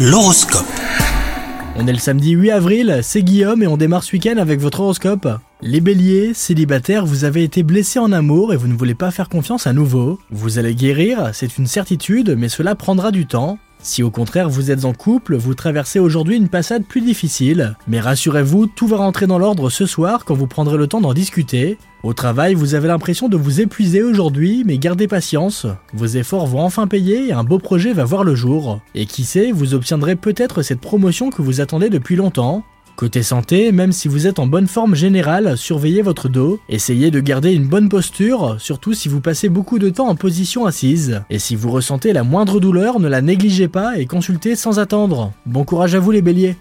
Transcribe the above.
L'horoscope. On est le samedi 8 avril, c'est Guillaume et on démarre ce week-end avec votre horoscope. Les béliers, célibataires, vous avez été blessés en amour et vous ne voulez pas faire confiance à nouveau. Vous allez guérir, c'est une certitude, mais cela prendra du temps. Si au contraire vous êtes en couple, vous traversez aujourd'hui une passade plus difficile. Mais rassurez-vous, tout va rentrer dans l'ordre ce soir quand vous prendrez le temps d'en discuter. Au travail, vous avez l'impression de vous épuiser aujourd'hui, mais gardez patience. Vos efforts vont enfin payer et un beau projet va voir le jour. Et qui sait, vous obtiendrez peut-être cette promotion que vous attendez depuis longtemps. Côté santé, même si vous êtes en bonne forme générale, surveillez votre dos, essayez de garder une bonne posture, surtout si vous passez beaucoup de temps en position assise. Et si vous ressentez la moindre douleur, ne la négligez pas et consultez sans attendre. Bon courage à vous les béliers